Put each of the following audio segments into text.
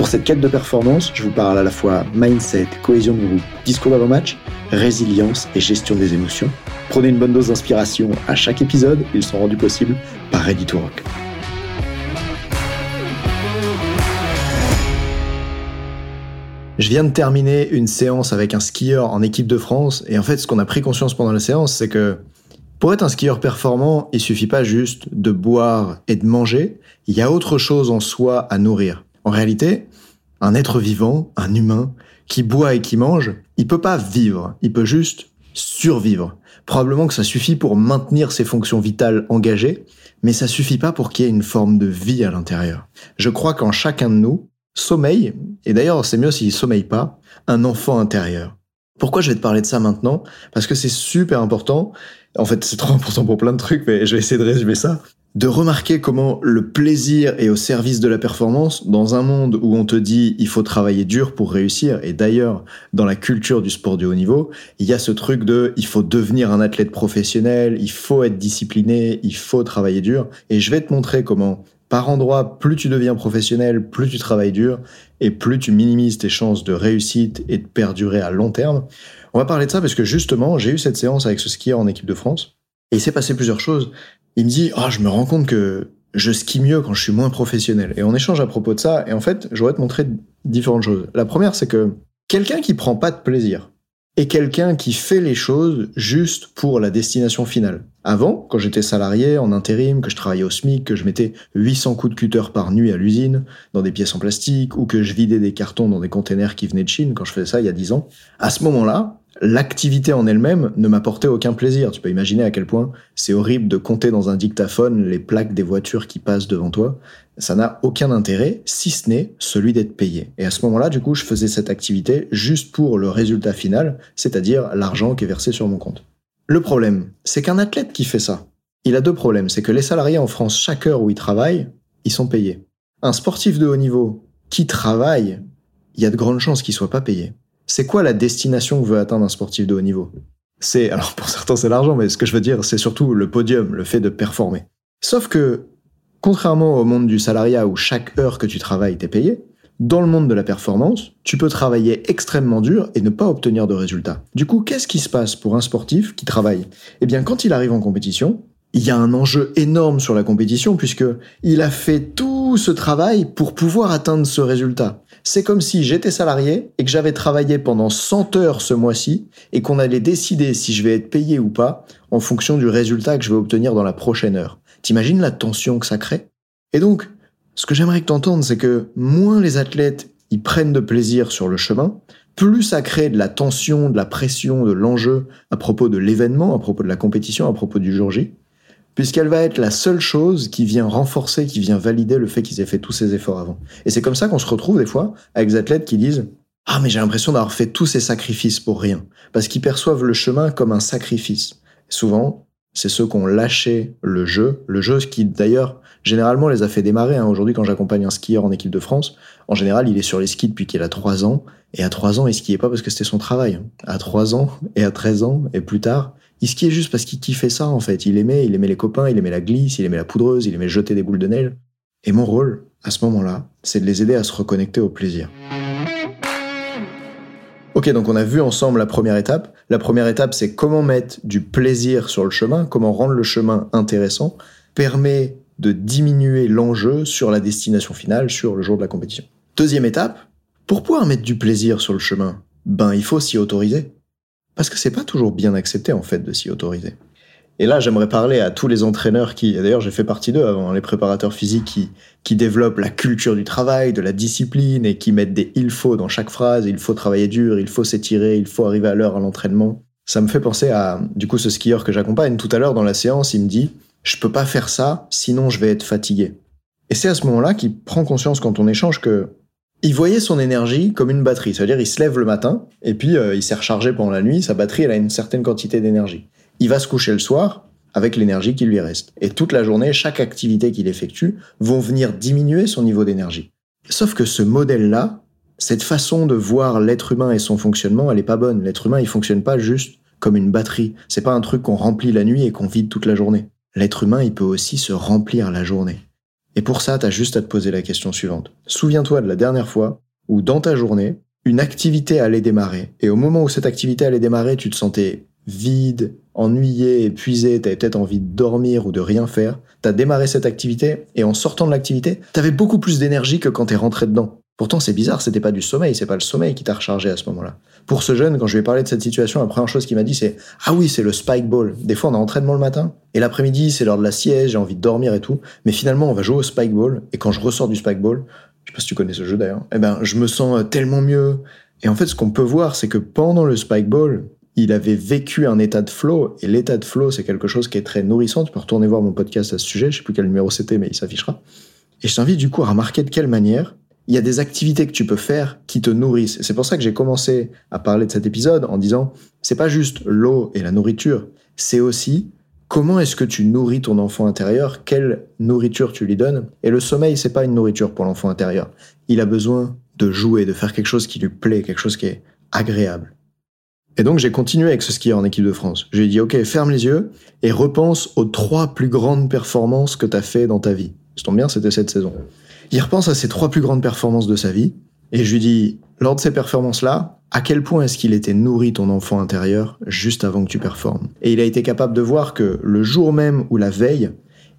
Pour cette quête de performance, je vous parle à la fois mindset, cohésion de groupe, discours d'avant-match, résilience et gestion des émotions. Prenez une bonne dose d'inspiration à chaque épisode, ils sont rendus possibles par Ready to Rock. Je viens de terminer une séance avec un skieur en équipe de France et en fait ce qu'on a pris conscience pendant la séance c'est que pour être un skieur performant, il suffit pas juste de boire et de manger, il y a autre chose en soi à nourrir. En réalité, un être vivant, un humain, qui boit et qui mange, il peut pas vivre, il peut juste survivre. Probablement que ça suffit pour maintenir ses fonctions vitales engagées, mais ça suffit pas pour qu'il y ait une forme de vie à l'intérieur. Je crois qu'en chacun de nous sommeille, et d'ailleurs c'est mieux s'il sommeille pas, un enfant intérieur. Pourquoi je vais te parler de ça maintenant? Parce que c'est super important. En fait, c'est trop important pour plein de trucs, mais je vais essayer de résumer ça de remarquer comment le plaisir est au service de la performance dans un monde où on te dit il faut travailler dur pour réussir. Et d'ailleurs dans la culture du sport du haut niveau il y a ce truc de il faut devenir un athlète professionnel il faut être discipliné il faut travailler dur. Et je vais te montrer comment par endroit plus tu deviens professionnel plus tu travailles dur et plus tu minimises tes chances de réussite et de perdurer à long terme. On va parler de ça parce que justement j'ai eu cette séance avec ce skieur en équipe de France et il s'est passé plusieurs choses il me dit, ah, je me rends compte que je skie mieux quand je suis moins professionnel. Et on échange à propos de ça. Et en fait, j'aurais te montrer différentes choses. La première, c'est que quelqu'un qui prend pas de plaisir et quelqu'un qui fait les choses juste pour la destination finale. Avant, quand j'étais salarié en intérim, que je travaillais au SMIC, que je mettais 800 coups de cutter par nuit à l'usine, dans des pièces en plastique, ou que je vidais des cartons dans des containers qui venaient de Chine, quand je faisais ça il y a 10 ans, à ce moment-là, l'activité en elle-même ne m'apportait aucun plaisir. Tu peux imaginer à quel point c'est horrible de compter dans un dictaphone les plaques des voitures qui passent devant toi. Ça n'a aucun intérêt, si ce n'est celui d'être payé. Et à ce moment-là, du coup, je faisais cette activité juste pour le résultat final, c'est-à-dire l'argent qui est versé sur mon compte. Le problème, c'est qu'un athlète qui fait ça, il a deux problèmes. C'est que les salariés en France, chaque heure où ils travaillent, ils sont payés. Un sportif de haut niveau qui travaille, il y a de grandes chances qu'il soit pas payé c'est quoi la destination que veut atteindre un sportif de haut niveau? C'est, alors pour certains c'est l'argent, mais ce que je veux dire, c'est surtout le podium, le fait de performer. Sauf que, contrairement au monde du salariat où chaque heure que tu travailles t'es payé, dans le monde de la performance, tu peux travailler extrêmement dur et ne pas obtenir de résultats. Du coup, qu'est-ce qui se passe pour un sportif qui travaille? Eh bien, quand il arrive en compétition, il y a un enjeu énorme sur la compétition puisque il a fait tout ce travail pour pouvoir atteindre ce résultat. C'est comme si j'étais salarié et que j'avais travaillé pendant 100 heures ce mois-ci et qu'on allait décider si je vais être payé ou pas en fonction du résultat que je vais obtenir dans la prochaine heure. T'imagines la tension que ça crée? Et donc, ce que j'aimerais que t'entendes, c'est que moins les athlètes y prennent de plaisir sur le chemin, plus ça crée de la tension, de la pression, de l'enjeu à propos de l'événement, à propos de la compétition, à propos du jour J puisqu'elle va être la seule chose qui vient renforcer, qui vient valider le fait qu'ils aient fait tous ces efforts avant. Et c'est comme ça qu'on se retrouve des fois avec des athlètes qui disent Ah, mais j'ai l'impression d'avoir fait tous ces sacrifices pour rien, parce qu'ils perçoivent le chemin comme un sacrifice. souvent, c'est ceux qui ont lâché le jeu, le jeu qui d'ailleurs généralement les a fait démarrer. Hein. Aujourd'hui, quand j'accompagne un skieur en équipe de France, en général, il est sur les skis depuis qu'il a 3 ans, et à 3 ans, il skiait pas parce que c'était son travail. À 3 ans, et à 13 ans, et plus tard, il skiait juste parce qu'il kiffait ça, en fait. Il aimait, il aimait les copains, il aimait la glisse, il aimait la poudreuse, il aimait jeter des boules de neige. Et mon rôle, à ce moment-là, c'est de les aider à se reconnecter au plaisir. Ok, donc on a vu ensemble la première étape. La première étape, c'est comment mettre du plaisir sur le chemin, comment rendre le chemin intéressant, permet de diminuer l'enjeu sur la destination finale, sur le jour de la compétition. Deuxième étape, pour pouvoir mettre du plaisir sur le chemin, ben il faut s'y autoriser. Parce que c'est pas toujours bien accepté en fait de s'y autoriser. Et là, j'aimerais parler à tous les entraîneurs qui, d'ailleurs, j'ai fait partie d'eux avant, les préparateurs physiques qui, qui développent la culture du travail, de la discipline et qui mettent des il faut dans chaque phrase. Il faut travailler dur, il faut s'étirer, il faut arriver à l'heure à l'entraînement. Ça me fait penser à, du coup, ce skieur que j'accompagne. Tout à l'heure, dans la séance, il me dit, je peux pas faire ça, sinon je vais être fatigué. Et c'est à ce moment-là qu'il prend conscience quand on échange que il voyait son énergie comme une batterie. C'est-à-dire, il se lève le matin, et puis euh, il s'est rechargé pendant la nuit, sa batterie, elle a une certaine quantité d'énergie. Il va se coucher le soir avec l'énergie qui lui reste. Et toute la journée, chaque activité qu'il effectue vont venir diminuer son niveau d'énergie. Sauf que ce modèle-là, cette façon de voir l'être humain et son fonctionnement, elle est pas bonne. L'être humain, il fonctionne pas juste comme une batterie. C'est pas un truc qu'on remplit la nuit et qu'on vide toute la journée. L'être humain, il peut aussi se remplir la journée. Et pour ça, t'as juste à te poser la question suivante. Souviens-toi de la dernière fois où dans ta journée, une activité allait démarrer. Et au moment où cette activité allait démarrer, tu te sentais vide, ennuyé, épuisé, t'avais peut-être envie de dormir ou de rien faire. T'as démarré cette activité et en sortant de l'activité, t'avais beaucoup plus d'énergie que quand t'es rentré dedans. Pourtant, c'est bizarre, c'était pas du sommeil, c'est pas le sommeil qui t'a rechargé à ce moment-là. Pour ce jeune, quand je lui ai parlé de cette situation, la première chose qu'il m'a dit, c'est Ah oui, c'est le spike ball. Des fois, on a entraînement le matin, et l'après-midi, c'est l'heure de la sieste, j'ai envie de dormir et tout. Mais finalement, on va jouer au spike ball, et quand je ressors du spike ball, je sais pas si tu connais ce jeu d'ailleurs, eh ben, je me sens tellement mieux. Et en fait, ce qu'on peut voir, c'est que pendant le spike ball, il avait vécu un état de flow, et l'état de flow, c'est quelque chose qui est très nourrissant. Tu peux retourner voir mon podcast à ce sujet, je sais plus quel numéro c'était, mais il s'affichera. Et je t'invite du coup à remarquer de quelle manière il y a des activités que tu peux faire qui te nourrissent. C'est pour ça que j'ai commencé à parler de cet épisode en disant, c'est pas juste l'eau et la nourriture, c'est aussi comment est-ce que tu nourris ton enfant intérieur, quelle nourriture tu lui donnes. Et le sommeil, c'est pas une nourriture pour l'enfant intérieur. Il a besoin de jouer, de faire quelque chose qui lui plaît, quelque chose qui est agréable. Et donc j'ai continué avec ce skieur en équipe de France. Je lui ai dit, ok, ferme les yeux et repense aux trois plus grandes performances que tu as fait dans ta vie. Ça tombe bien, c'était cette saison. Il repense à ses trois plus grandes performances de sa vie, et je lui dis, lors de ces performances-là, à quel point est-ce qu'il était nourri ton enfant intérieur juste avant que tu performes? Et il a été capable de voir que le jour même ou la veille,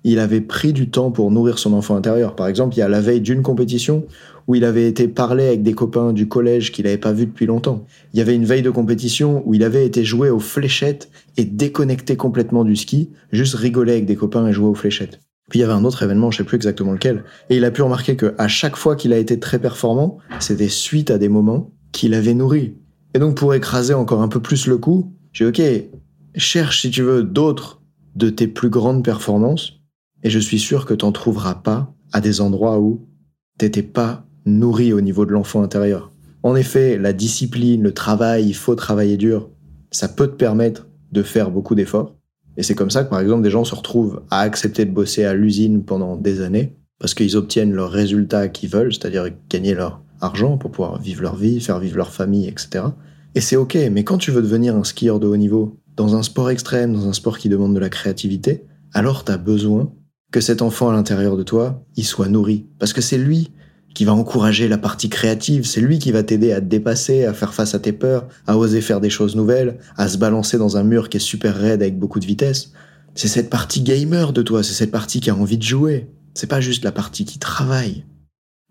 il avait pris du temps pour nourrir son enfant intérieur. Par exemple, il y a la veille d'une compétition où il avait été parler avec des copains du collège qu'il n'avait pas vu depuis longtemps. Il y avait une veille de compétition où il avait été jouer aux fléchettes et déconnecté complètement du ski, juste rigoler avec des copains et jouer aux fléchettes. Puis il y avait un autre événement, je sais plus exactement lequel, et il a pu remarquer que à chaque fois qu'il a été très performant, c'était suite à des moments qu'il avait nourris. Et donc pour écraser encore un peu plus le coup, j'ai ok, cherche si tu veux d'autres de tes plus grandes performances, et je suis sûr que t'en trouveras pas à des endroits où t'étais pas nourri au niveau de l'enfant intérieur. En effet, la discipline, le travail, il faut travailler dur. Ça peut te permettre de faire beaucoup d'efforts. Et c'est comme ça que, par exemple, des gens se retrouvent à accepter de bosser à l'usine pendant des années parce qu'ils obtiennent leurs résultats qu'ils veulent, c'est-à-dire gagner leur argent pour pouvoir vivre leur vie, faire vivre leur famille, etc. Et c'est ok, mais quand tu veux devenir un skieur de haut niveau, dans un sport extrême, dans un sport qui demande de la créativité, alors tu as besoin que cet enfant à l'intérieur de toi, il soit nourri. Parce que c'est lui qui va encourager la partie créative, c'est lui qui va t'aider à te dépasser, à faire face à tes peurs, à oser faire des choses nouvelles, à se balancer dans un mur qui est super raide avec beaucoup de vitesse. C'est cette partie gamer de toi, c'est cette partie qui a envie de jouer. C'est pas juste la partie qui travaille.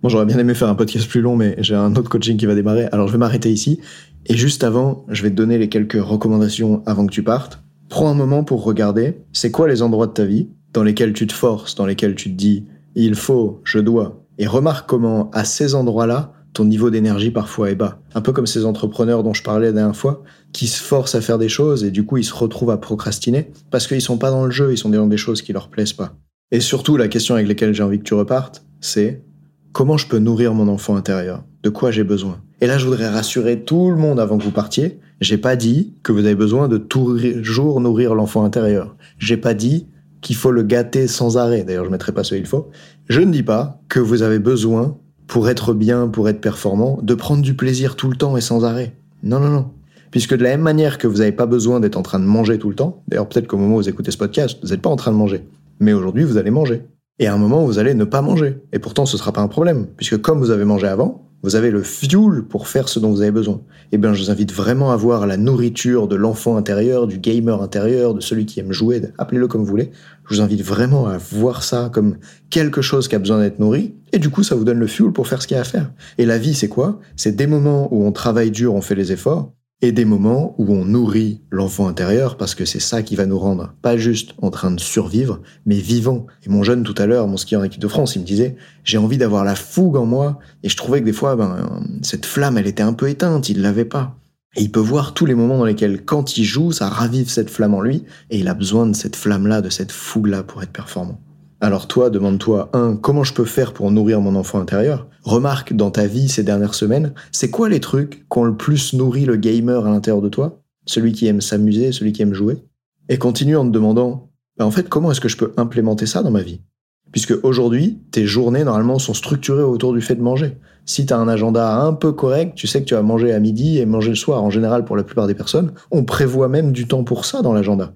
Bon, j'aurais bien aimé faire un podcast plus long, mais j'ai un autre coaching qui va démarrer, alors je vais m'arrêter ici. Et juste avant, je vais te donner les quelques recommandations avant que tu partes. Prends un moment pour regarder, c'est quoi les endroits de ta vie dans lesquels tu te forces, dans lesquels tu te dis, il faut, je dois, et remarque comment, à ces endroits-là, ton niveau d'énergie parfois est bas. Un peu comme ces entrepreneurs dont je parlais la dernière fois, qui se forcent à faire des choses et du coup ils se retrouvent à procrastiner parce qu'ils sont pas dans le jeu, ils sont dans des choses qui leur plaisent pas. Et surtout, la question avec laquelle j'ai envie que tu repartes, c'est comment je peux nourrir mon enfant intérieur? De quoi j'ai besoin? Et là, je voudrais rassurer tout le monde avant que vous partiez. J'ai pas dit que vous avez besoin de toujours nourrir l'enfant intérieur. J'ai pas dit qu'il faut le gâter sans arrêt. D'ailleurs, je mettrai pas ce il faut. Je ne dis pas que vous avez besoin, pour être bien, pour être performant, de prendre du plaisir tout le temps et sans arrêt. Non, non, non. Puisque de la même manière que vous n'avez pas besoin d'être en train de manger tout le temps, d'ailleurs peut-être qu'au moment où vous écoutez ce podcast, vous n'êtes pas en train de manger. Mais aujourd'hui, vous allez manger. Et à un moment, vous allez ne pas manger. Et pourtant, ce ne sera pas un problème, puisque comme vous avez mangé avant, vous avez le fuel pour faire ce dont vous avez besoin. Eh bien, je vous invite vraiment à voir la nourriture de l'enfant intérieur, du gamer intérieur, de celui qui aime jouer, appelez-le comme vous voulez. Je vous invite vraiment à voir ça comme quelque chose qui a besoin d'être nourri. Et du coup, ça vous donne le fuel pour faire ce qu'il y a à faire. Et la vie, c'est quoi? C'est des moments où on travaille dur, on fait les efforts, et des moments où on nourrit l'enfant intérieur parce que c'est ça qui va nous rendre pas juste en train de survivre, mais vivant. Et mon jeune tout à l'heure, mon skieur en équipe de France, il me disait j'ai envie d'avoir la fougue en moi et je trouvais que des fois ben cette flamme elle était un peu éteinte, il l'avait pas. Et il peut voir tous les moments dans lesquels quand il joue, ça ravive cette flamme en lui et il a besoin de cette flamme là, de cette fougue là pour être performant. Alors toi, demande-toi, un, comment je peux faire pour nourrir mon enfant intérieur? Remarque dans ta vie ces dernières semaines, c'est quoi les trucs qui ont le plus nourri le gamer à l'intérieur de toi? Celui qui aime s'amuser, celui qui aime jouer? Et continue en te demandant, bah, en fait, comment est-ce que je peux implémenter ça dans ma vie? Puisque aujourd'hui, tes journées normalement sont structurées autour du fait de manger. Si tu as un agenda un peu correct, tu sais que tu vas manger à midi et manger le soir en général pour la plupart des personnes, on prévoit même du temps pour ça dans l'agenda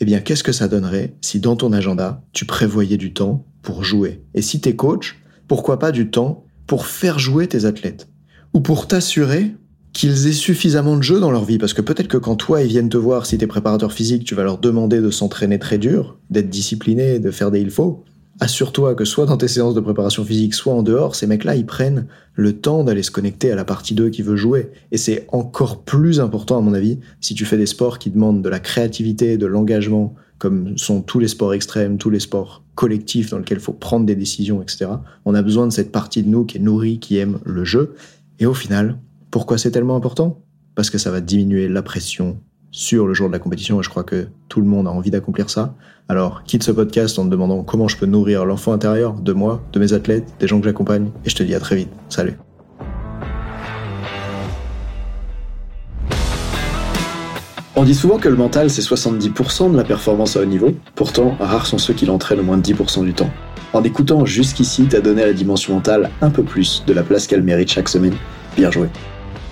eh bien, qu'est-ce que ça donnerait si dans ton agenda, tu prévoyais du temps pour jouer? Et si t'es coach, pourquoi pas du temps pour faire jouer tes athlètes? Ou pour t'assurer qu'ils aient suffisamment de jeux dans leur vie? Parce que peut-être que quand toi, ils viennent te voir, si t'es préparateur physique, tu vas leur demander de s'entraîner très dur, d'être discipliné, de faire des il faut assure-toi que soit dans tes séances de préparation physique, soit en dehors, ces mecs-là, ils prennent le temps d'aller se connecter à la partie 2 qui veut jouer. Et c'est encore plus important, à mon avis, si tu fais des sports qui demandent de la créativité, de l'engagement, comme sont tous les sports extrêmes, tous les sports collectifs dans lesquels il faut prendre des décisions, etc. On a besoin de cette partie de nous qui est nourrie, qui aime le jeu. Et au final, pourquoi c'est tellement important? Parce que ça va diminuer la pression, sur le jour de la compétition et je crois que tout le monde a envie d'accomplir ça. Alors, quitte ce podcast en te demandant comment je peux nourrir l'enfant intérieur de moi, de mes athlètes, des gens que j'accompagne et je te dis à très vite. Salut. On dit souvent que le mental c'est 70% de la performance à haut niveau, pourtant rares sont ceux qui l'entraînent au moins 10% du temps. En écoutant jusqu'ici, t'as donné à la dimension mentale un peu plus de la place qu'elle mérite chaque semaine. Bien joué.